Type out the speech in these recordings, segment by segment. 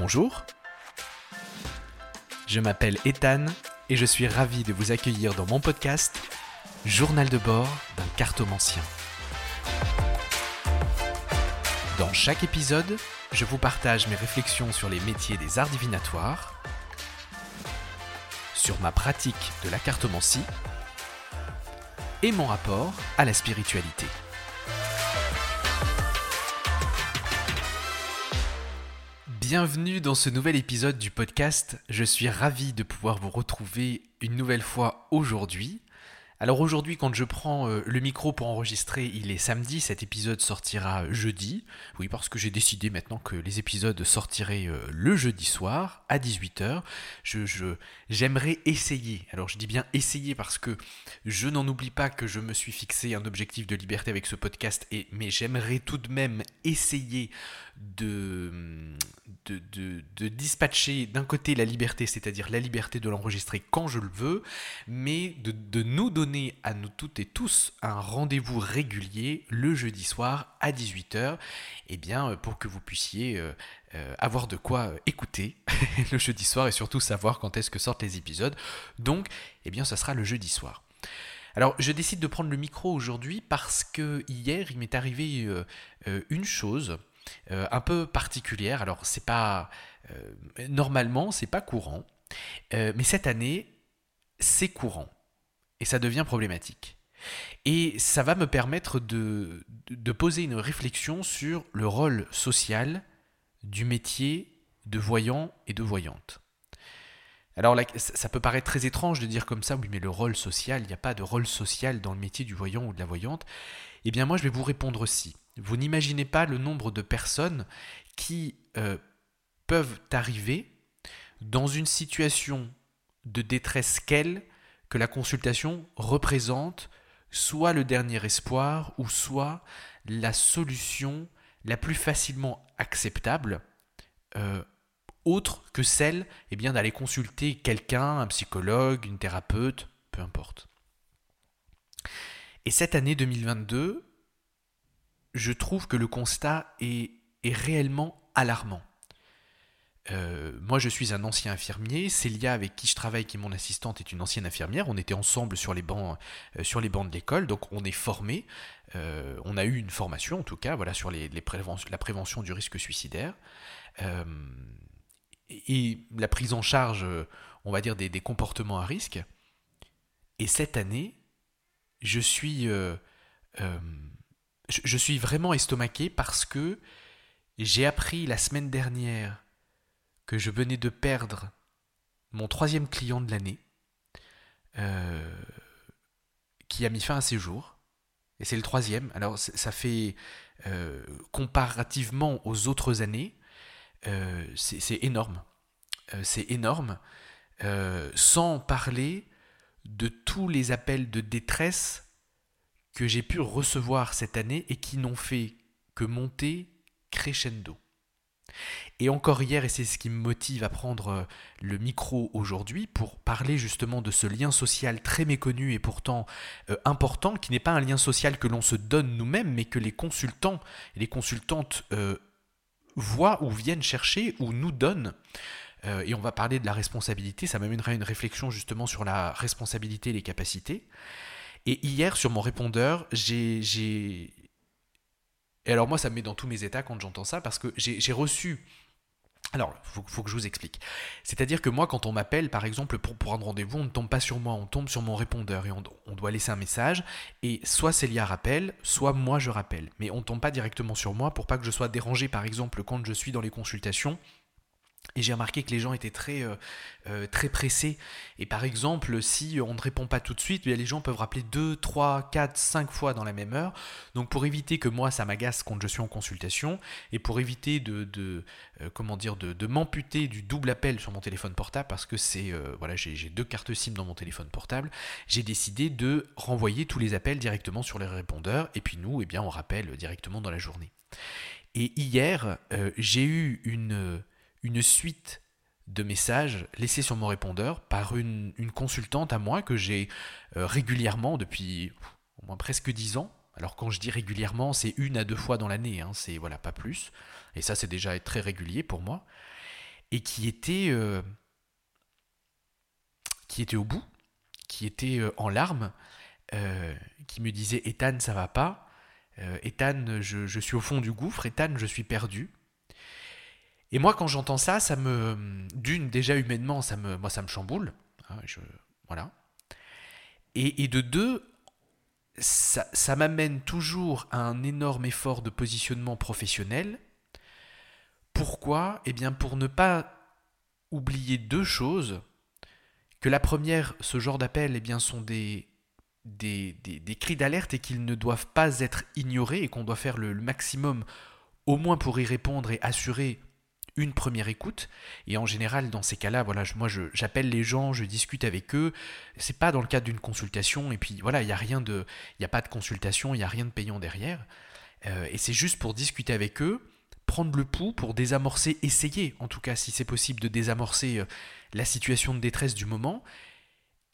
Bonjour, je m'appelle Ethan et je suis ravi de vous accueillir dans mon podcast Journal de bord d'un cartomancien. Dans chaque épisode, je vous partage mes réflexions sur les métiers des arts divinatoires, sur ma pratique de la cartomancie et mon rapport à la spiritualité. Bienvenue dans ce nouvel épisode du podcast. Je suis ravi de pouvoir vous retrouver une nouvelle fois aujourd'hui. Alors aujourd'hui, quand je prends euh, le micro pour enregistrer, il est samedi, cet épisode sortira jeudi. Oui, parce que j'ai décidé maintenant que les épisodes sortiraient euh, le jeudi soir à 18h. Je, j'aimerais essayer, alors je dis bien essayer parce que je n'en oublie pas que je me suis fixé un objectif de liberté avec ce podcast, et, mais j'aimerais tout de même essayer de, de, de, dispatcher d'un côté la liberté, c'est-à-dire la liberté de l'enregistrer quand je le veux, mais de, nous donner à nous toutes et tous un rendez-vous régulier le jeudi soir à 18h, et eh bien pour que vous puissiez euh, euh, avoir de quoi écouter le jeudi soir et surtout savoir quand est-ce que sortent les épisodes. Donc, eh bien, ça sera le jeudi soir. Alors, je décide de prendre le micro aujourd'hui parce que hier, il m'est arrivé euh, une chose euh, un peu particulière. Alors c'est pas euh, normalement c'est pas courant, euh, mais cette année c'est courant et ça devient problématique. Et ça va me permettre de, poser une réflexion sur le rôle social du métier de voyant et de voyante. Alors ça peut paraître très étrange de dire comme ça, oui mais le rôle social, il n'y a pas de rôle social dans le métier du voyant ou de la voyante. Eh bien moi je vais vous répondre aussi. Vous n'imaginez pas le nombre de personnes qui euh, peuvent arriver dans une situation de détresse qu'elle, que la consultation représente soit le dernier espoir ou soit la solution la plus facilement acceptable, euh, autre que celle eh bien, d'aller consulter quelqu'un, un psychologue, une thérapeute, peu importe. Et cette année 2022, je trouve que le constat est, réellement alarmant. Euh, moi, je suis un ancien infirmier. Célia, avec qui je travaille, qui est mon assistante, est une ancienne infirmière. On était ensemble sur les bancs, euh, sur les bancs de l'école, donc on est formés. Euh, on a eu une formation, en tout cas, voilà, sur la prévention du risque suicidaire et la prise en charge, on va dire, des, comportements à risque. Et cette année, je suis je, suis vraiment estomaqué parce que j'ai appris la semaine dernière que je venais de perdre mon troisième client de l'année, euh, qui a mis fin à ses jours. Et c'est le troisième. Alors ça fait, euh, comparativement aux autres années, euh, c'est énorme. c'est énorme. sans parler de tous les appels de détresse que j'ai pu recevoir cette année et qui n'ont fait que monter crescendo. Et encore hier, et c'est ce qui me motive à prendre euh, le micro aujourd'hui pour parler justement de ce lien social très méconnu et pourtant euh, important, qui n'est pas un lien social que l'on se donne nous-mêmes, mais que les consultants et les consultantes euh, voient ou viennent chercher ou nous donnent. et on va parler de la responsabilité, ça m'amènera une réflexion justement sur la responsabilité et les capacités. Et hier, sur mon répondeur, j'ai. Et alors, moi, ça me met dans tous mes états quand j'entends ça, parce que j'ai reçu. Alors, il faut, que je vous explique. C'est-à-dire que moi, quand on m'appelle, par exemple, pour prendre rendez-vous, on ne tombe pas sur moi, on tombe sur mon répondeur et on, on doit laisser un message. Et soit Célia rappelle, soit moi je rappelle. Mais on ne tombe pas directement sur moi pour pas que je sois dérangé, par exemple, quand je suis dans les consultations et j'ai remarqué que les gens étaient très, euh, euh, très pressés. Et par exemple, si on ne répond pas tout de suite, les gens peuvent rappeler 2, 3, 4, 5 fois dans la même heure. Donc pour éviter que moi, ça m'agace quand je suis en consultation, et pour éviter de, de euh, comment dire, de, de m'amputer du double appel sur mon téléphone portable, parce que c'est, voilà, j'ai deux cartes SIM dans mon téléphone portable, j'ai décidé de renvoyer tous les appels directement sur les répondeurs, et puis nous, eh bien, on rappelle directement dans la journée. Et hier, j'ai eu une une suite de messages laissés sur mon répondeur par une, consultante à moi que j'ai euh, régulièrement depuis au moins presque dix ans. Alors quand je dis régulièrement, c'est une à deux fois dans l'année, hein, c'est voilà pas plus. Et ça c'est déjà très régulier pour moi. et qui était, euh, qui était au bout, qui était euh, en larmes, qui me disait Ethan, ça va pas. Ethan, je, suis au fond du gouffre. Ethan, je suis perdu. Et moi, quand j'entends ça, ça me, d'une déjà humainement, ça me, moi, ça me chamboule. Hein, voilà. Et, de deux, ça, ça m'amène toujours à un énorme effort de positionnement professionnel pourquoi? Eh bien pour ne pas oublier deux choses. Que la première, ce genre d'appels eh bien, sont des, des, des, cris d'alerte et qu'ils ne doivent pas être ignorés et qu'on doit faire le, maximum au moins pour y répondre et assurer une première écoute. Et en général, dans ces cas-là, voilà, moi, j'appelle les gens, je discute avec eux. C'est pas dans le cadre d'une consultation. Et puis voilà, il n'y a rien de, il a pas de consultation, il n'y a rien de payant derrière. Euh, et c'est juste pour discuter avec eux prendre le pouls pour désamorcer, essayer en tout cas si c'est possible de désamorcer euh, la situation de détresse du moment,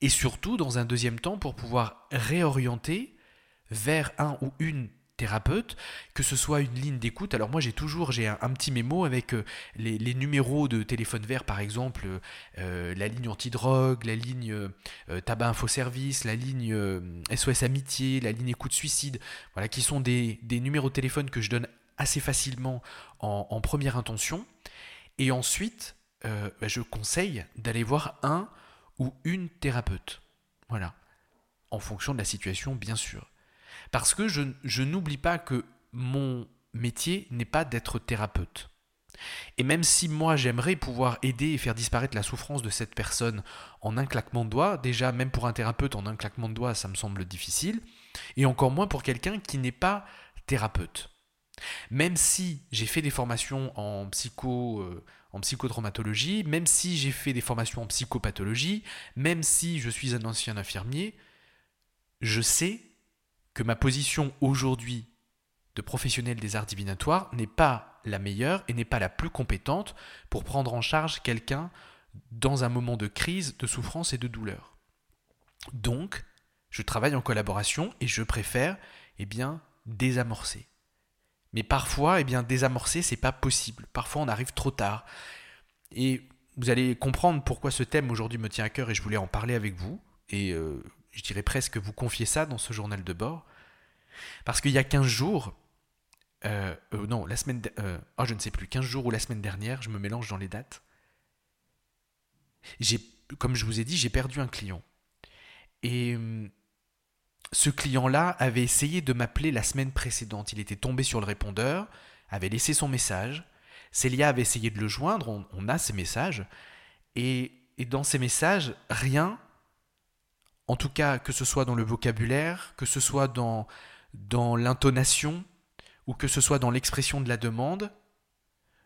et surtout dans un deuxième temps pour pouvoir réorienter vers un ou une thérapeute, que ce soit une ligne d'écoute. Alors moi j'ai toujours j'ai un, petit mémo avec euh, les, numéros de téléphone vert par exemple, euh, la ligne anti-drogue, la ligne tabac info service, la ligne SOS amitié, la ligne écoute suicide, voilà qui sont des, numéros de téléphone que je donne assez facilement en, première intention. Et ensuite, euh, bah, je conseille d'aller voir un ou une thérapeute. Voilà. En fonction de la situation, bien sûr. Parce que je, n'oublie pas que mon métier n'est pas d'être thérapeute. Et même si moi j'aimerais pouvoir aider et faire disparaître la souffrance de cette personne en un claquement de doigts, déjà même pour un thérapeute en un claquement de doigts ça me semble difficile, et encore moins pour quelqu'un qui n'est pas thérapeute. Même si j'ai fait des formations en psycho, euh, en psychotraumatologie, même si j'ai fait des formations en psychopathologie, même si je suis un ancien infirmier, je sais que ma position aujourd'hui de professionnel des arts divinatoires n'est pas la meilleure et n'est pas la plus compétente pour prendre en charge quelqu'un dans un moment de crise, de souffrance et de douleur. Donc, je travaille en collaboration et je préfère eh bien, désamorcer. Mais parfois, eh bien, désamorcer, c'est pas possible. Parfois, on arrive trop tard. Et vous allez comprendre pourquoi ce thème aujourd'hui me tient à cœur et je voulais en parler avec vous. Et euh, je dirais presque vous confier ça dans ce journal de bord. Parce qu'il y a 15 jours, euh, euh, non, la semaine, oh, je ne sais plus, 15 jours ou la semaine dernière, je me mélange dans les dates. J'ai, comme je vous ai dit, j'ai perdu un client. Et hum, ce client-là avait essayé de m'appeler la semaine précédente. Il était tombé sur le répondeur, avait laissé son message. Célia avait essayé de le joindre, on, a ces messages. Et, dans ces messages, rien, en tout cas que ce soit dans le vocabulaire, que ce soit dans, l'intonation, ou que ce soit dans l'expression de la demande,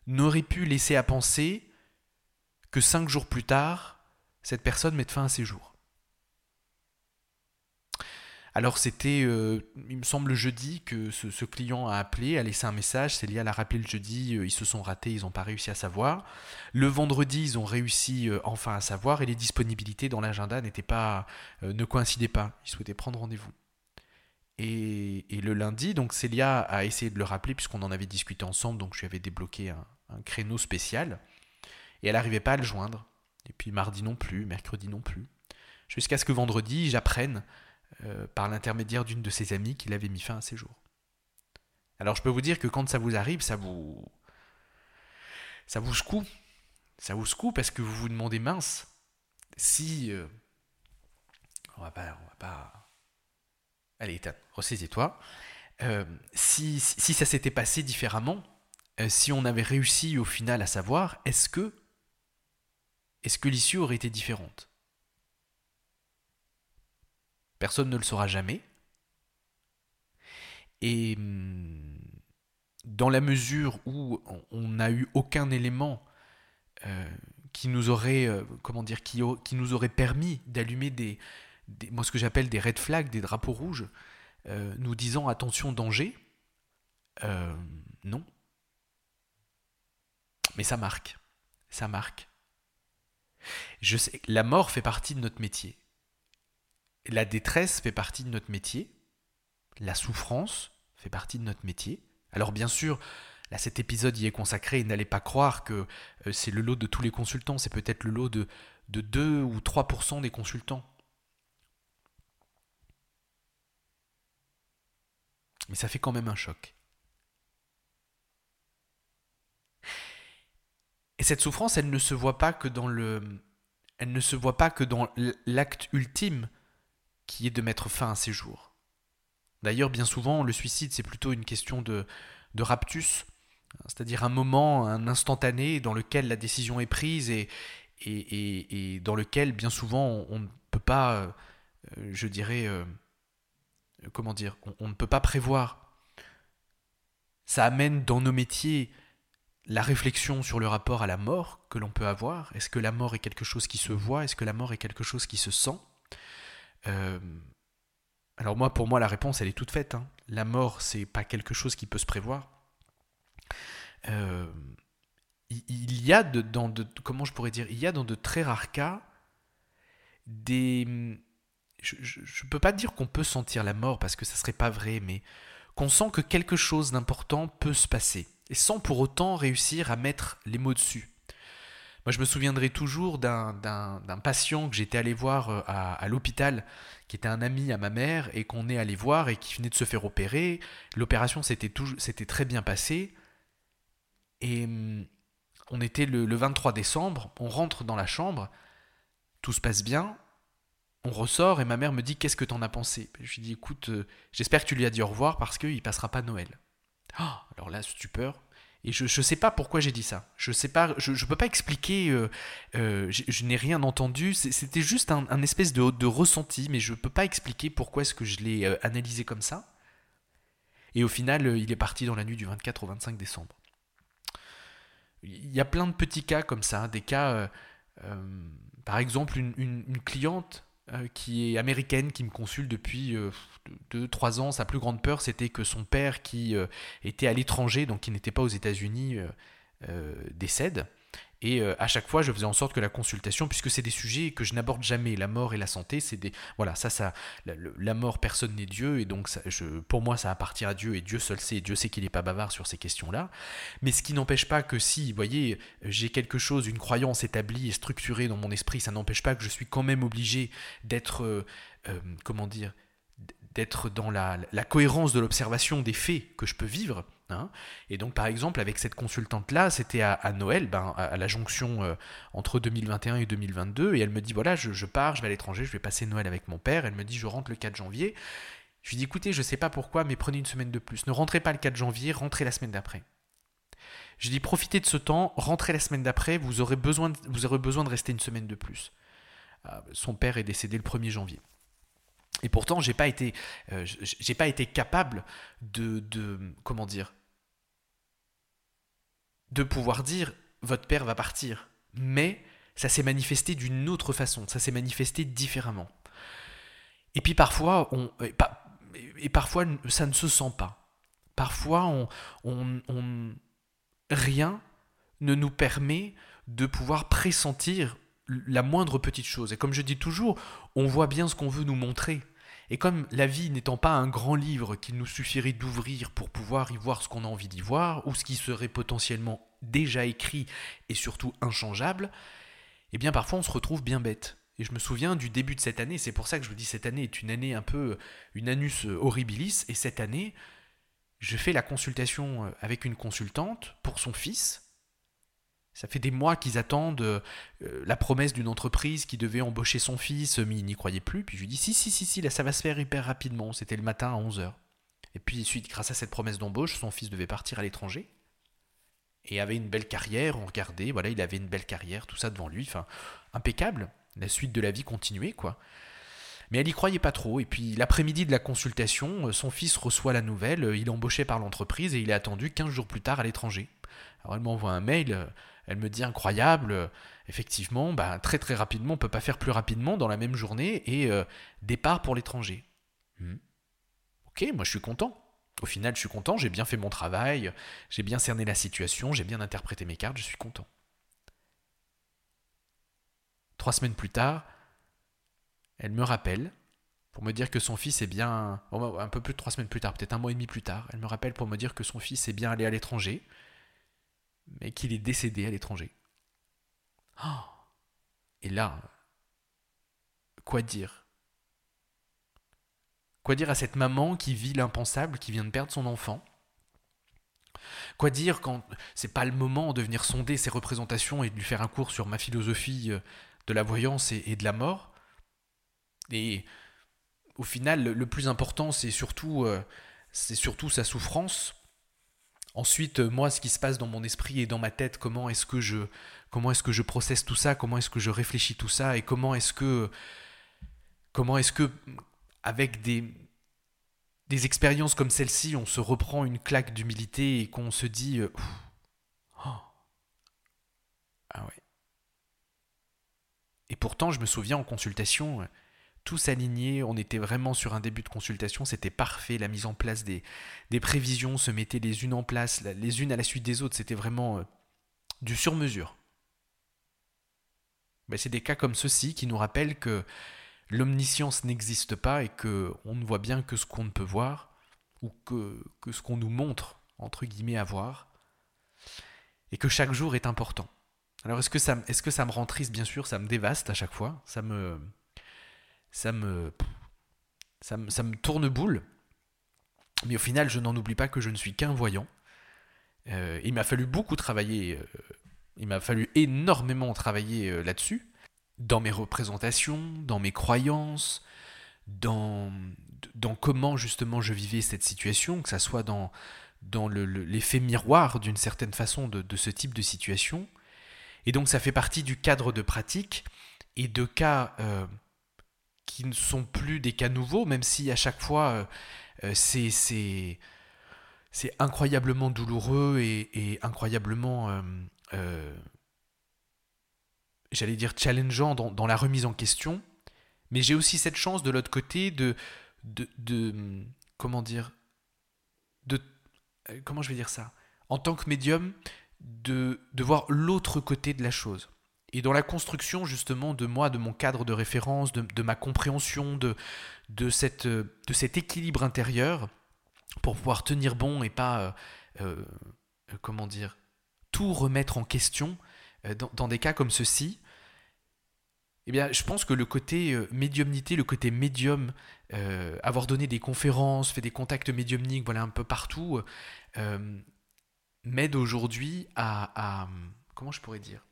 n'aurait pu laisser à penser que cinq jours plus tard, cette personne mette fin à ses jours. Alors c'était, euh, il me semble, jeudi que ce, client a appelé, a laissé un message. Célia l'a rappelé le jeudi, euh, ils se sont ratés, ils n'ont pas réussi à savoir. Le vendredi, ils ont réussi euh, enfin à savoir et les disponibilités dans l'agenda n'étaient pas, ne coïncidaient pas. Ils souhaitaient prendre rendez-vous. Et, le lundi, donc Célia a essayé de le rappeler puisqu'on en avait discuté ensemble, donc je lui avais débloqué un, un créneau spécial. Et elle n'arrivait pas à le joindre. Et puis mardi non plus, mercredi non plus. Jusqu'à ce que vendredi, j'apprenne euh, par l'intermédiaire d'une de ses amies qu'il avait mis fin à ses jours. Alors je peux vous dire que quand ça vous arrive, ça vous ça vous secoue. Ça vous secoue parce que vous vous demandez mince si euh, on va pas on va pas allez Ethan, ressaisis-toi. Euh, si, si, ça s'était passé différemment, si on avait réussi au final à savoir, est-ce que est-ce que l'issue aurait été différente? Personne ne le saura jamais. Et hum, dans la mesure où on n'a eu aucun élément euh, qui nous aurait, euh, qui, nous aurait permis d'allumer des, moi ce que j'appelle des red flags, des drapeaux rouges, euh, nous disant attention danger, non. Mais ça marque, ça marque. La mort fait partie de notre métier la détresse fait partie de notre métier, la souffrance fait partie de notre métier. Alors bien sûr, Là, cet épisode y est consacré. N'allez pas croire que euh, c'est le lot de tous les consultants. C'est peut-être le lot de, de 2 ou 3% des consultants. Mais ça fait quand même un choc. Et cette souffrance, elle ne se voit pas que dans le, elle ne se voit pas que dans l'acte ultime qui est de mettre fin à ses jours. D'ailleurs, bien souvent, le suicide, c'est plutôt une question de, de raptus, c'est-à-dire un moment, un instantané dans lequel la décision est prise et, et, et, dans lequel, bien souvent, on, ne peut pas, euh, je dirais, euh, comment dire, on, ne peut pas prévoir. Ça amène dans nos métiers la réflexion sur le rapport à la mort que l'on peut avoir. Est-ce que la mort est quelque chose qui se voit? Est-ce que la mort est quelque chose qui se sent? Euh, Alors moi, pour moi, la réponse, elle est toute faite. Hein. La mort, c'est pas quelque chose qui peut se prévoir. Euh, il y a de, dans de, comment je pourrais dire, il y a dans de très rares cas des, je, ne peux pas dire qu'on peut sentir la mort parce que ça serait pas vrai, mais qu'on sent que quelque chose d'important peut se passer et sans pour autant réussir à mettre les mots dessus. Moi, je me souviendrai toujours d'un patient que j'étais allé voir euh, à, l'hôpital, qui était un ami à ma mère, et qu'on est allé voir et qui venait de se faire opérer. L'opération s'était très bien passée. Et hum, on était le, 23 décembre, on rentre dans la chambre, tout se passe bien, on ressort et ma mère me dit Qu'est-ce que t'en as pensé? Je lui dis Écoute, euh, j'espère que tu lui as dit au revoir parce qu'il passera pas Noël. Oh, alors là, stupeur. Et je ne sais pas pourquoi j'ai dit ça. Je sais pas, je ne peux pas expliquer, euh, euh, je, n'ai rien entendu. C'était juste un, espèce de, de, ressenti, mais je ne peux pas expliquer pourquoi est-ce que je l'ai analysé comme ça. Et au final, il est parti dans la nuit du 24 au 25 décembre. Il y a plein de petits cas comme ça, des cas, par exemple, une cliente euh, qui est américaine, qui me consulte depuis 2-3 euh, ans. Sa plus grande peur, c'était que son père, qui euh, était à l'étranger, donc qui n'était pas aux États-Unis, décède. Et à chaque fois, je faisais en sorte que la consultation, puisque c'est des sujets que je n'aborde jamais, la mort et la santé, c'est des, voilà, ça, ça, la, mort, personne n'est Dieu, et donc pour moi, ça appartient à Dieu, et Dieu seul sait, Dieu sait qu'il n'est pas bavard sur ces questions-là. Mais ce qui n'empêche pas que si, vous voyez, j'ai quelque chose, une croyance établie et structurée dans mon esprit, ça n'empêche pas que je suis quand même obligé d'être, euh, euh, comment dire, d'être dans la cohérence de l'observation des faits que je peux vivre Hein. et donc, par exemple, avec cette consultante-là, c'était à, Noël, ben, à, la jonction euh, entre 2021 et 2022, et elle me dit, voilà, je, pars, je vais à l'étranger, je vais passer Noël avec mon père. Elle me dit, je rentre le 4 janvier. Je lui dis, écoutez, je ne sais pas pourquoi, mais prenez une semaine de plus. Ne rentrez pas le 4 janvier, rentrez la semaine d'après. Je dis, profitez de ce temps, rentrez la semaine d'après, vous, aurez besoin de, vous aurez besoin de rester une semaine de plus. Ah, son père est décédé le 1er janvier. Et pourtant, j'ai pas euh, pas été capable de, de, comment dire, de pouvoir dire votre père va partir. Mais ça s'est manifesté d'une autre façon, ça s'est manifesté différemment. Et puis parfois, ça ne se sent pas. Parfois, rien ne nous permet de pouvoir pressentir la moindre petite chose. Et comme je dis toujours, on voit bien ce qu'on veut nous montrer. Et comme la vie n'étant pas un grand livre qu'il nous suffirait d'ouvrir pour pouvoir y voir ce qu'on a envie d'y voir, ou ce qui serait potentiellement déjà écrit et surtout inchangeable, eh bien parfois on se retrouve bien bête. Et je me souviens du début de cette année, c'est pour ça que je vous dis cette année est une année un peu une anus horribilis, et cette année, je fais la consultation avec une consultante pour son fils, ça fait des mois qu'ils attendent euh, la promesse d'une entreprise qui devait embaucher son fils, mais il n'y croyait plus. Puis je lui dis si, si, si, si, là ça va se faire hyper rapidement. C'était le matin à 11h. Et puis suite, grâce à cette promesse d'embauche, son fils devait partir à l'étranger. Et avait une belle carrière, on regardait, voilà, il avait une belle carrière, tout ça devant lui, enfin, impeccable. La suite de la vie continuait, quoi. Mais elle n'y croyait pas trop. Et puis l'après-midi de la consultation, euh, son fils reçoit la nouvelle, euh, il est embauché par l'entreprise et il est attendu 15 jours plus tard à l'étranger. Alors elle m'envoie un mail, elle me dit incroyable, effectivement, bah, très très rapidement, on peut pas faire plus rapidement dans la même journée et euh, départ pour l'étranger. Hmm. Ok, moi je suis content. Au final, je suis content, j'ai bien fait mon travail, j'ai bien cerné la situation, j'ai bien interprété mes cartes, je suis content. Trois semaines plus tard, elle me rappelle pour me dire que son fils est bien, un peu plus de trois semaines plus tard, peut-être un mois et demi plus tard, elle me rappelle pour me dire que son fils est bien allé à l'étranger, mais qu'il est décédé à l'étranger. Oh et là, quoi dire? Quoi dire à cette maman qui vit l'impensable, qui vient de perdre son enfant? Quoi dire quand c'est pas le moment de venir sonder ses représentations et de lui faire un cours sur ma philosophie euh, de la voyance et de la mort? Et au final, le plus important, c'est surtout, euh, c'est surtout sa souffrance. Ensuite, moi, ce qui se passe dans mon esprit et dans ma tête, comment est-ce que je, comment est-ce que je processe tout ça, comment est-ce que je réfléchis tout ça, et comment est-ce que, comment est-ce que, avec des, des expériences comme celle-ci, on se reprend une claque d'humilité et qu'on se dit euh, oh. Ah ouais. Et pourtant, je me souviens en consultation, tout s'alignait, on était vraiment sur un début de consultation, c'était parfait, la mise en place des, des, prévisions se mettait les unes en place, les unes à la suite des autres, c'était vraiment euh, du sur-mesure. Ben, c'est des cas comme ceux-ci qui nous rappellent que l'omniscience n'existe pas et que on ne voit bien que ce qu'on ne peut voir ou que, que ce qu'on nous montre entre guillemets à voir et que chaque jour est important. Alors est-ce que ça est-ce que ça me rend triste? Bien sûr, ça me dévaste à chaque fois, ça me ça me ça me, ça me tourne boule. Mais au final, je n'en oublie pas que je ne suis qu'un voyant. Euh, il m'a fallu beaucoup travailler, euh, il m'a fallu énormément travailler euh, là-dessus dans mes représentations, dans mes croyances, dans, dans comment justement je vivais cette situation, que ça soit dans, dans l'effet miroir d'une certaine façon de, ce type de situation. Et donc ça fait partie du cadre de pratique et de cas qui ne sont plus des cas nouveaux, même si à chaque fois euh, euh c'est c'est incroyablement douloureux et, et incroyablement euh, j'allais dire, challengeant dans, la remise en question, mais j'ai aussi cette chance de l'autre côté de, de, comment dire, de, comment je vais dire ça, en tant que médium, de, de voir l'autre côté de la chose. Et dans la construction justement de moi, de mon cadre de référence, de, ma compréhension de, de, cette, de cet équilibre intérieur, pour pouvoir tenir bon et pas, euh, euh, comment dire, tout remettre en question, euh, dans, des cas comme ceci, eh bien, je pense que le côté euh, médiumnité, le côté médium, euh, avoir donné des conférences, fait des contacts médiumniques, voilà, un peu partout, m'aide aujourd'hui à, Comment je pourrais dire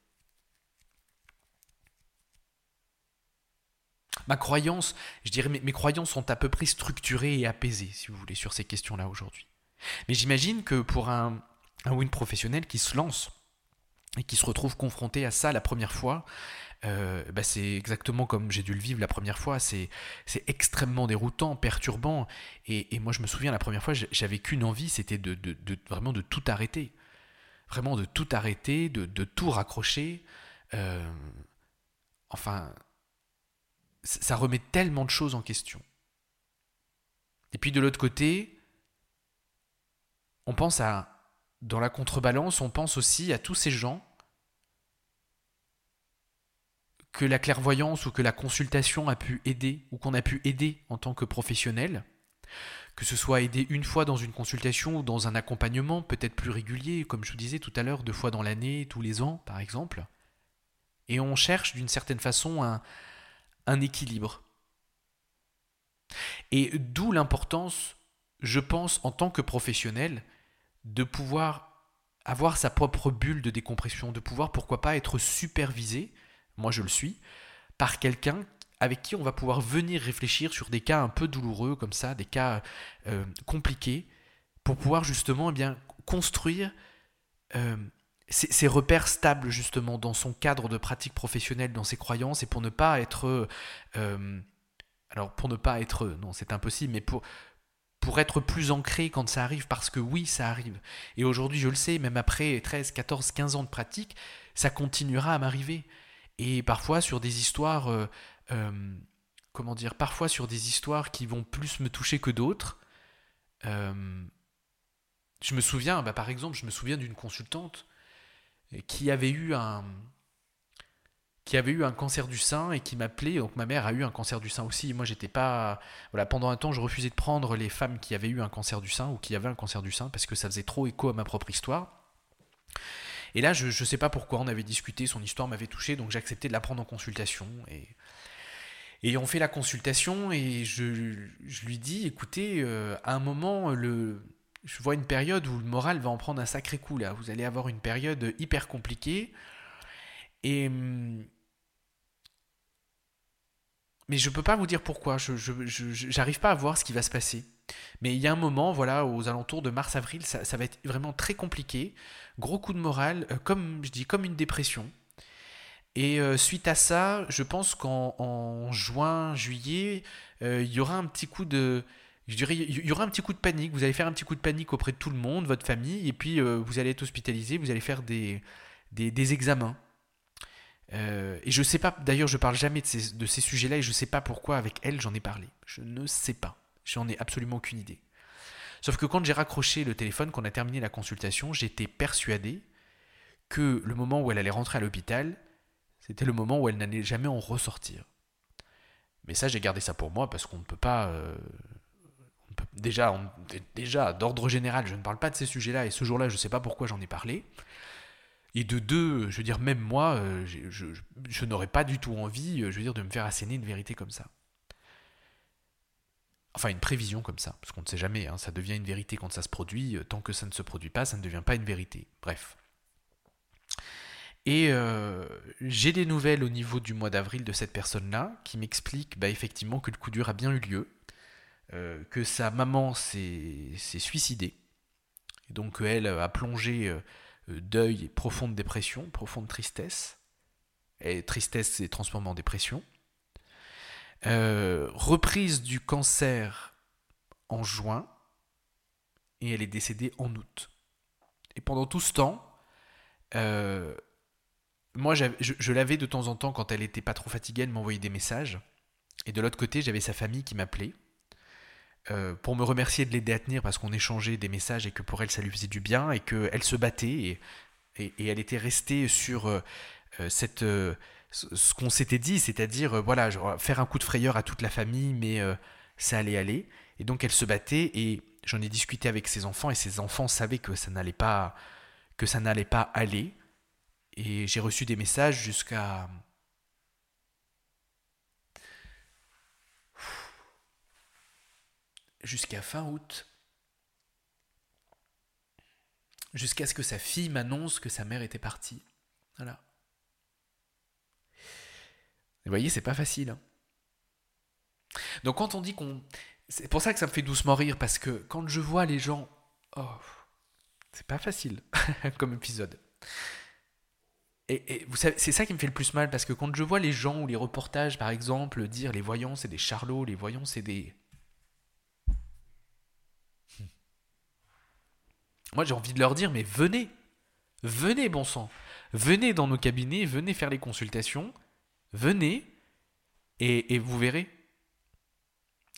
Ma croyance, je dirais, mes, croyances sont à peu près structurées et apaisées, si vous voulez, sur ces questions-là aujourd'hui. Mais j'imagine que pour un, un win professionnel qui se lance, et qui se retrouve confronté à ça la première fois, euh, bah c'est exactement comme j'ai dû le vivre la première fois. C'est extrêmement déroutant, perturbant. Et, moi, je me souviens la première fois, j'avais qu'une envie, c'était vraiment de tout arrêter, vraiment de tout arrêter, de, tout raccrocher. Euh, enfin, ça remet tellement de choses en question. Et puis de l'autre côté, on pense à dans la contrebalance, on pense aussi à tous ces gens que la clairvoyance ou que la consultation a pu aider ou qu'on a pu aider en tant que professionnel, que ce soit aider une fois dans une consultation ou dans un accompagnement peut-être plus régulier, comme je vous disais tout à l'heure, deux fois dans l'année, tous les ans par exemple. Et on cherche d'une certaine façon un, un équilibre. Et d'où l'importance, je pense, en tant que professionnel, de pouvoir avoir sa propre bulle de décompression, de pouvoir, pourquoi pas, être supervisé, moi je le suis, par quelqu'un avec qui on va pouvoir venir réfléchir sur des cas un peu douloureux comme ça, des cas euh, compliqués, pour pouvoir justement eh bien, construire euh, ces, repères stables justement dans son cadre de pratique professionnelle, dans ses croyances, et pour ne pas être... Euh, alors pour ne pas être... Non, c'est impossible, mais pour, pour être plus ancré quand ça arrive, parce que oui, ça arrive. Et aujourd'hui, je le sais, même après 13, 14, 15 ans de pratique, ça continuera à m'arriver. Et parfois sur des histoires, euh, euh, comment dire, parfois sur des histoires qui vont plus me toucher que d'autres. Je me souviens, bah, par exemple, je me souviens d'une consultante qui avait eu un, qui avait eu un cancer du sein et qui m'appelait. Donc ma mère a eu un cancer du sein aussi. Moi, j'étais pas. Voilà, pendant un temps, je refusais de prendre les femmes qui avaient eu un cancer du sein ou qui avaient un cancer du sein parce que ça faisait trop écho à ma propre histoire. Et là, je ne sais pas pourquoi, on avait discuté, son histoire m'avait touché, donc j'ai accepté de la prendre en consultation. Et, et on fait la consultation et je, je lui dis, écoutez, euh, à un moment, le, je vois une période où le moral va en prendre un sacré coup là. Vous allez avoir une période hyper compliquée. Et hum, mais je peux pas vous dire pourquoi. Je j'arrive pas à voir ce qui va se passer. Mais il y a un moment, voilà, aux alentours de mars-avril, ça, va être vraiment très compliqué. Gros coup de morale, euh, comme je dis, comme une dépression. Et euh, suite à ça, je pense qu'en juin, juillet, euh, il y aura un petit coup de, je dirais, il y aura un petit coup de panique. Vous allez faire un petit coup de panique auprès de tout le monde, votre famille, et puis vous allez être hospitalisé, vous allez faire des, des, examens. Euh, et je sais pas, d'ailleurs, je parle jamais de ces, de ces sujets-là et je sais pas pourquoi avec elle j'en ai parlé. Je ne sais pas. J'en ai absolument aucune idée. Sauf que quand j'ai raccroché le téléphone, qu'on a terminé la consultation, j'étais persuadé que le moment où elle allait rentrer à l'hôpital, c'était le moment où elle n'allait jamais en ressortir. Mais ça, j'ai gardé ça pour moi parce qu'on ne peut pas. Euh, déjà d'ordre général, je ne parle pas de ces sujets-là et ce jour-là, je ne sais pas pourquoi j'en ai parlé. Et de deux, je veux dire, même moi, euh, je, n'aurais pas du tout envie, euh, je veux dire, de me faire asséner une vérité comme ça. Enfin, une prévision comme ça, parce qu'on ne sait jamais, hein, ça devient une vérité quand ça se produit, euh, tant que ça ne se produit pas, ça ne devient pas une vérité. Bref. Et j'ai des nouvelles au niveau du mois d'avril de cette personne-là, qui m'explique bah, effectivement que le coup dur a bien eu lieu, que sa maman s'est suicidée, et donc elle a plongé euh, deuil, profonde dépression, profonde tristesse. Et tristesse s'est transformée en dépression. Euh, reprise du cancer en juin et elle est décédée en août. Et pendant tout ce temps, euh, moi je, je l'avais de temps en temps quand elle était pas trop fatiguée, elle m'envoyait des messages. Et de l'autre côté, j'avais sa famille qui m'appelait euh, pour me remercier de l'aider à tenir parce qu'on échangeait des messages et que pour elle ça lui faisait du bien et qu'elle se battait et, elle était restée sur euh, euh, ce qu'on s'était dit, c'est-à-dire voilà, faire un coup de frayeur à toute la famille, mais ça allait aller. Et donc elle se battait et j'en ai discuté avec ses enfants et ses enfants savaient que ça n'allait pas, que ça n'allait pas aller. Et j'ai reçu des messages jusqu'à jusqu'à fin août. Jusqu'à ce que sa fille m'annonce que sa mère était partie. Voilà. Vous voyez, c'est pas facile. Hein. Donc quand on dit qu'on... C'est pour ça que ça me fait doucement rire, parce que quand je vois les gens... Oh, c'est pas facile comme épisode. Et, et vous savez, c'est ça qui me fait le plus mal, parce que quand je vois les gens ou les reportages, par exemple, dire les voyants c'est des charlots, les voyants c'est des... Moi, j'ai envie de leur dire, mais venez, venez, bon sang, venez dans nos cabinets, venez faire les consultations, venez, et, vous verrez.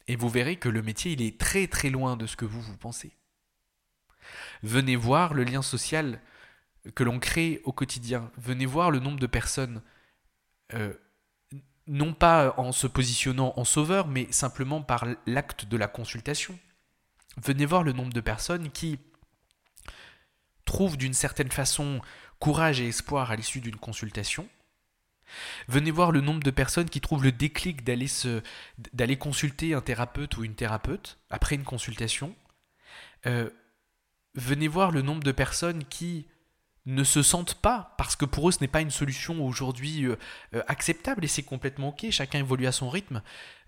Et vous verrez que le métier, il est très très loin de ce que vous, vous pensez. Venez voir le lien social que l'on crée au quotidien. Venez voir le nombre de personnes, euh, non pas en se positionnant en sauveur, mais simplement par l'acte de la consultation. Venez voir le nombre de personnes qui, trouve d'une certaine façon courage et espoir à l'issue d'une consultation. Venez voir le nombre de personnes qui trouvent le déclic d'aller se, d'aller consulter un thérapeute ou une thérapeute après une consultation. Euh, venez voir le nombre de personnes qui ne se sentent pas, parce que pour eux ce n'est pas une solution aujourd'hui euh, euh, acceptable et c'est complètement ok, chacun évolue à son rythme.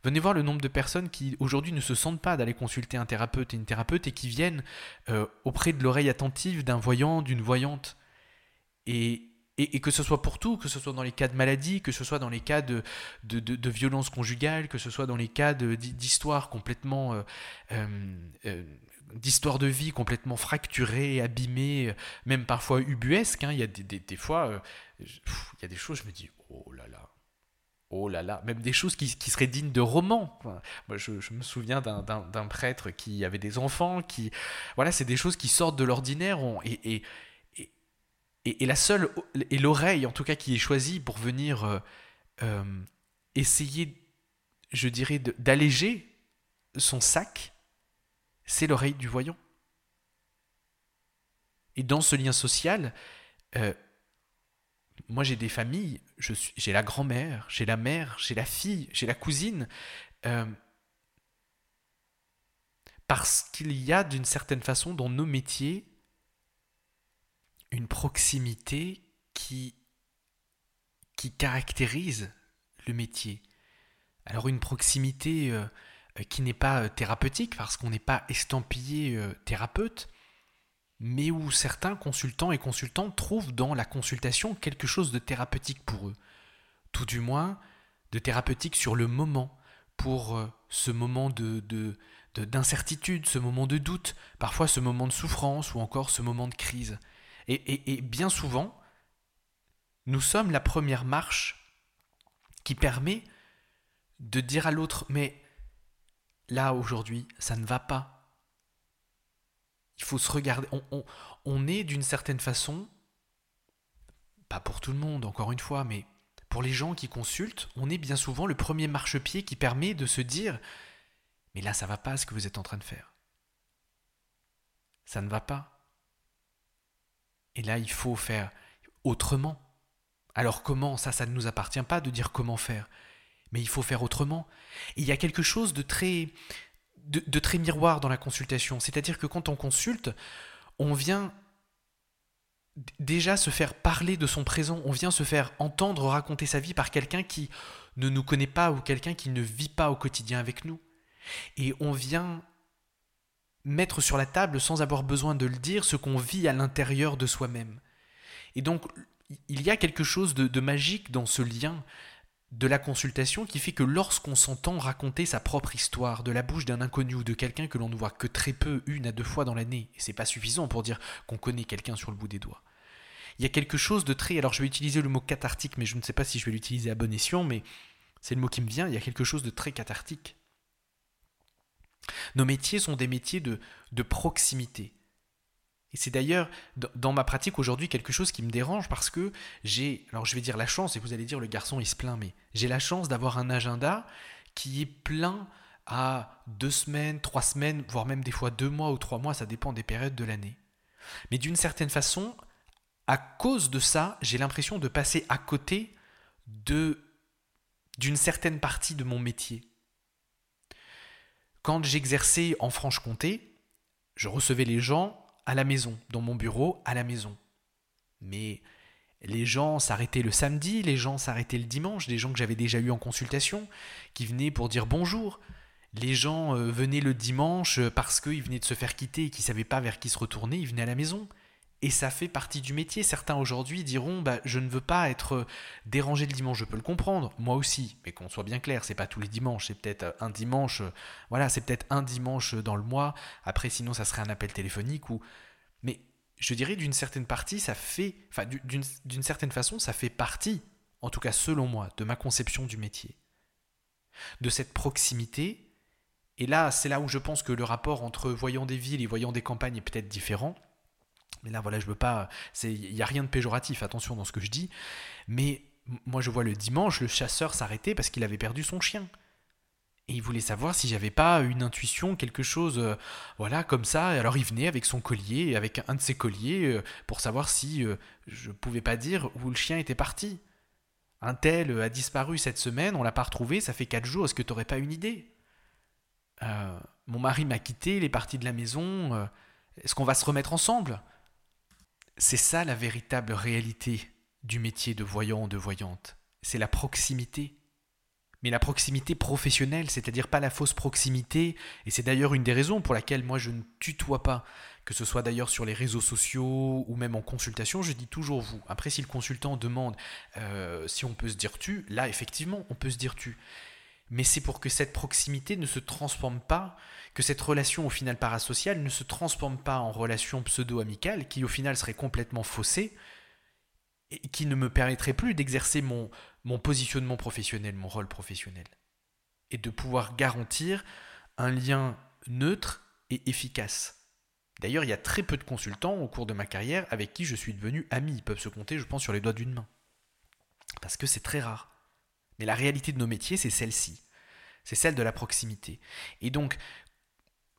Venez voir le nombre de personnes qui aujourd'hui ne se sentent pas d'aller consulter un thérapeute et une thérapeute et qui viennent euh, auprès de l'oreille attentive d'un voyant, d'une voyante. Et, et, que ce soit pour tout, que ce soit dans les cas de maladie, que ce soit dans les cas de, de, de, violence conjugale, que ce soit dans les cas d'histoire complètement... Euh, euh, d'histoire de vie complètement fracturée, abîmée, même parfois ubuesque. Hein. Il y a des, des, fois, il y a des choses, je me dis, oh là là, Oh là là, même des choses qui, seraient dignes de romans. moi, je, me souviens d'un prêtre qui avait des enfants, qui, voilà, c'est des choses qui sortent de l'ordinaire. Et, et, la seule, et l'oreille en tout cas qui est choisie pour venir euh, euh, essayer, je dirais, d'alléger son sac, c'est l'oreille du voyant. Et dans ce lien social, euh, moi j'ai des familles, j'ai la grand-mère, j'ai la mère, j'ai la fille, j'ai la cousine, parce qu'il y a d'une certaine façon dans nos métiers une proximité qui, qui caractérise le métier. Alors une proximité euh, euh, qui n'est pas euh, thérapeutique parce qu'on n'est pas estampillé thérapeute, mais où certains consultants et consultantes trouvent dans la consultation quelque chose de thérapeutique pour eux. Tout du moins de thérapeutique sur le moment, pour ce moment de, d'incertitude, ce moment de doute, parfois ce moment de souffrance ou encore ce moment de crise. Et, bien souvent, nous sommes la première marche qui permet de dire à l'autre, mais là aujourd'hui, ça ne va pas. Il faut se regarder. On, est d'une certaine façon, pas pour tout le monde, encore une fois, mais pour les gens qui consultent, on est bien souvent le premier marchepied qui permet de se dire, mais là, ça va pas ce que vous êtes en train de faire. Ça ne va pas. Et là, il faut faire autrement. Alors comment Ça, ça ne nous appartient pas de dire comment faire. Mais il faut faire autrement. Et il y a quelque chose de très, de, très miroir dans la consultation. C'est-à-dire que quand on consulte, on vient déjà se faire parler de son présent, on vient se faire entendre raconter sa vie par quelqu'un qui ne nous connaît pas ou quelqu'un qui ne vit pas au quotidien avec nous. Et on vient mettre sur la table sans avoir besoin de le dire ce qu'on vit à l'intérieur de soi-même. Et donc, il y a quelque chose de, magique dans ce lien de la consultation qui fait que lorsqu'on s'entend raconter sa propre histoire de la bouche d'un inconnu ou de quelqu'un que l'on ne voit que très peu, une à deux fois dans l'année, et c'est pas suffisant pour dire qu'on connaît quelqu'un sur le bout des doigts. Il y a quelque chose de très, alors je vais utiliser le mot cathartique, mais je ne sais pas si je vais l'utiliser à bon escient, mais c'est le mot qui me vient, il y a quelque chose de très cathartique nos métiers sont des métiers de, de proximité. Et c'est d'ailleurs dans ma pratique aujourd'hui quelque chose qui me dérange parce que j'ai, alors je vais dire la chance, et vous allez dire le garçon il se plaint, mais j'ai la chance d'avoir un agenda qui est plein à deux semaines, trois semaines, voire même des fois deux mois ou trois mois, ça dépend des périodes de l'année. Mais d'une certaine façon, à cause de ça, j'ai l'impression de passer à côté de d'une certaine partie de mon métier. Quand j'exerçais en Franche-Comté, je recevais les gens à la maison, dans mon bureau, à la maison. Mais les gens s'arrêtaient le samedi, les gens s'arrêtaient le dimanche, des gens que j'avais déjà eu en consultation, qui venaient pour dire bonjour. Les gens euh, venaient le dimanche parce qu'ils venaient de se faire quitter et qu'ils ne savaient pas vers qui se retourner, ils venaient à la maison. Et ça fait partie du métier. Certains aujourd'hui diront bah, Je ne veux pas être dérangé le dimanche. Je peux le comprendre, moi aussi. Mais qu'on soit bien clair, c'est pas tous les dimanches. C'est peut-être un dimanche. Voilà, c'est peut-être un dimanche dans le mois. Après, sinon, ça serait un appel téléphonique. Ou... Mais je dirais d'une certaine partie, ça fait. Enfin, d'une certaine façon, ça fait partie, en tout cas selon moi, de ma conception du métier. De cette proximité. Et là, c'est là où je pense que le rapport entre voyant des villes et voyant des campagnes est peut-être différent mais là, voilà, je veux pas. Il n'y a rien de péjoratif, attention dans ce que je dis. Mais moi, je vois le dimanche, le chasseur s'arrêter parce qu'il avait perdu son chien. Et il voulait savoir si j'avais pas une intuition, quelque chose, euh, voilà, comme ça. Alors il venait avec son collier, avec un de ses colliers, euh, pour savoir si euh, je pouvais pas dire où le chien était parti. Un tel a disparu cette semaine, on l'a pas retrouvé, ça fait quatre jours, est-ce que tu n'aurais pas une idée? Mon mari m'a quitté, il est parti de la maison, est-ce qu'on va se remettre ensemble? C'est ça la véritable réalité du métier de voyant ou de voyante. C'est la proximité. Mais la proximité professionnelle, c'est-à-dire pas la fausse proximité, et c'est d'ailleurs une des raisons pour laquelle moi je ne tutoie pas, que ce soit d'ailleurs sur les réseaux sociaux ou même en consultation, je dis toujours vous. Après, si le consultant demande euh, si on peut se dire tu, là effectivement on peut se dire tu mais c'est pour que cette proximité ne se transforme pas, que cette relation au final parasociale ne se transforme pas en relation pseudo-amicale qui au final serait complètement faussée et qui ne me permettrait plus d'exercer mon, mon positionnement professionnel, mon rôle professionnel. Et de pouvoir garantir un lien neutre et efficace. D'ailleurs, il y a très peu de consultants au cours de ma carrière avec qui je suis devenu ami. Ils peuvent se compter, je pense, sur les doigts d'une main. Parce que c'est très rare. Mais la réalité de nos métiers, c'est celle-ci. C'est celle de la proximité. Et donc,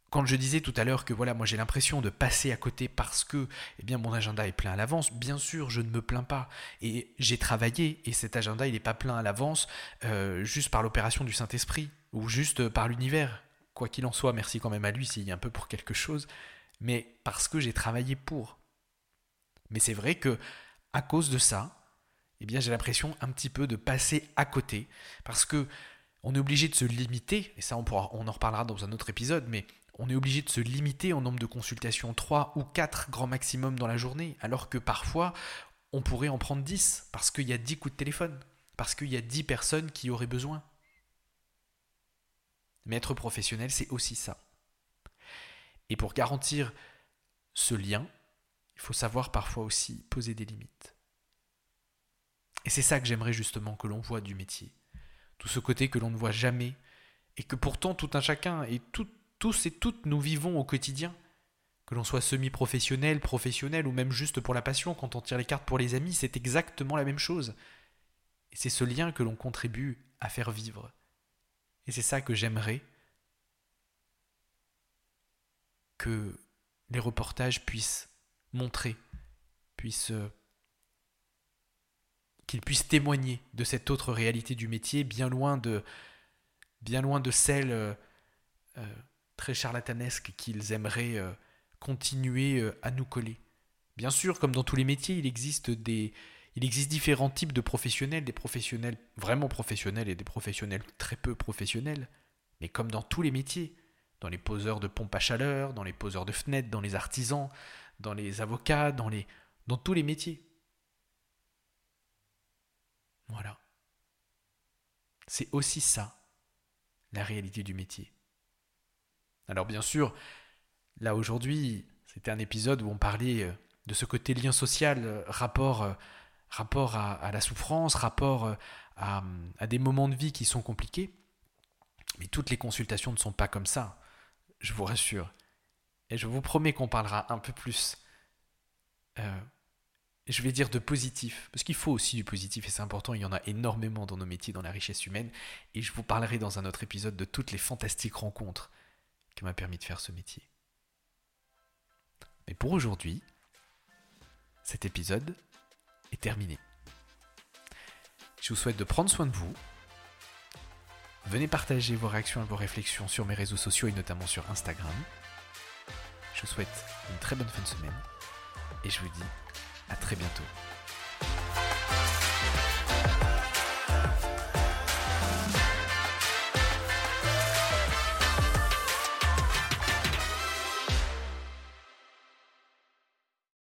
quand je disais tout à l'heure que voilà, moi j'ai l'impression de passer à côté parce que eh bien, mon agenda est plein à l'avance, bien sûr, je ne me plains pas. Et j'ai travaillé et cet agenda, il n'est pas plein à l'avance euh, juste par l'opération du Saint-Esprit ou juste par l'univers. Quoi qu'il en soit, merci quand même à lui s'il y a un peu pour quelque chose, mais parce que j'ai travaillé pour. Mais c'est vrai que à cause de ça, eh bien j'ai l'impression un petit peu de passer à côté parce que on est obligé de se limiter, et ça on, on en reparlera dans un autre épisode, mais on est obligé de se limiter en nombre de consultations, 3 ou 4 grand maximum dans la journée, alors que parfois on pourrait en prendre 10 parce qu'il y a 10 coups de téléphone, parce qu'il y a 10 personnes qui auraient besoin. Mais être professionnel, c'est aussi ça. Et pour garantir ce lien, il faut savoir parfois aussi poser des limites. Et c'est ça que j'aimerais justement que l'on voit du métier. Tout ce côté que l'on ne voit jamais, et que pourtant tout un chacun et tous et toutes nous vivons au quotidien. Que l'on soit semi-professionnel, professionnel ou même juste pour la passion, quand on tire les cartes pour les amis, c'est exactement la même chose. Et c'est ce lien que l'on contribue à faire vivre. Et c'est ça que j'aimerais que les reportages puissent montrer, puissent euh, qu'ils puissent témoigner de cette autre réalité du métier, bien loin de, bien loin de celle euh, euh, très charlatanesque qu'ils aimeraient continuer à nous coller. Bien sûr, comme dans tous les métiers, il existe des, il existe différents types de professionnels, des professionnels vraiment professionnels et des professionnels très peu professionnels. Mais comme dans tous les métiers, dans les poseurs de pompes à chaleur, dans les poseurs de fenêtres, dans les artisans, dans les avocats, dans, les, dans tous les métiers. Voilà. C'est aussi ça, la réalité du métier. Alors bien sûr, là aujourd'hui, c'était un épisode où on parlait euh, de ce côté lien social, euh, rapport euh, à, la souffrance, rapport à, des moments de vie qui sont compliqués. Mais toutes les consultations ne sont pas comme ça, je vous rassure. Et je vous promets qu'on parlera un peu plus, je vais dire de positif, parce qu'il faut aussi du positif et c'est important, il y en a énormément dans nos métiers, dans la richesse humaine, et je vous parlerai dans un autre épisode de toutes les fantastiques rencontres qui m'a permis de faire ce métier. Mais pour aujourd'hui, cet épisode, terminé. Je vous souhaite de prendre soin de vous. Venez partager vos réactions et vos réflexions sur mes réseaux sociaux et notamment sur Instagram. Je vous souhaite une très bonne fin de semaine et je vous dis à très bientôt.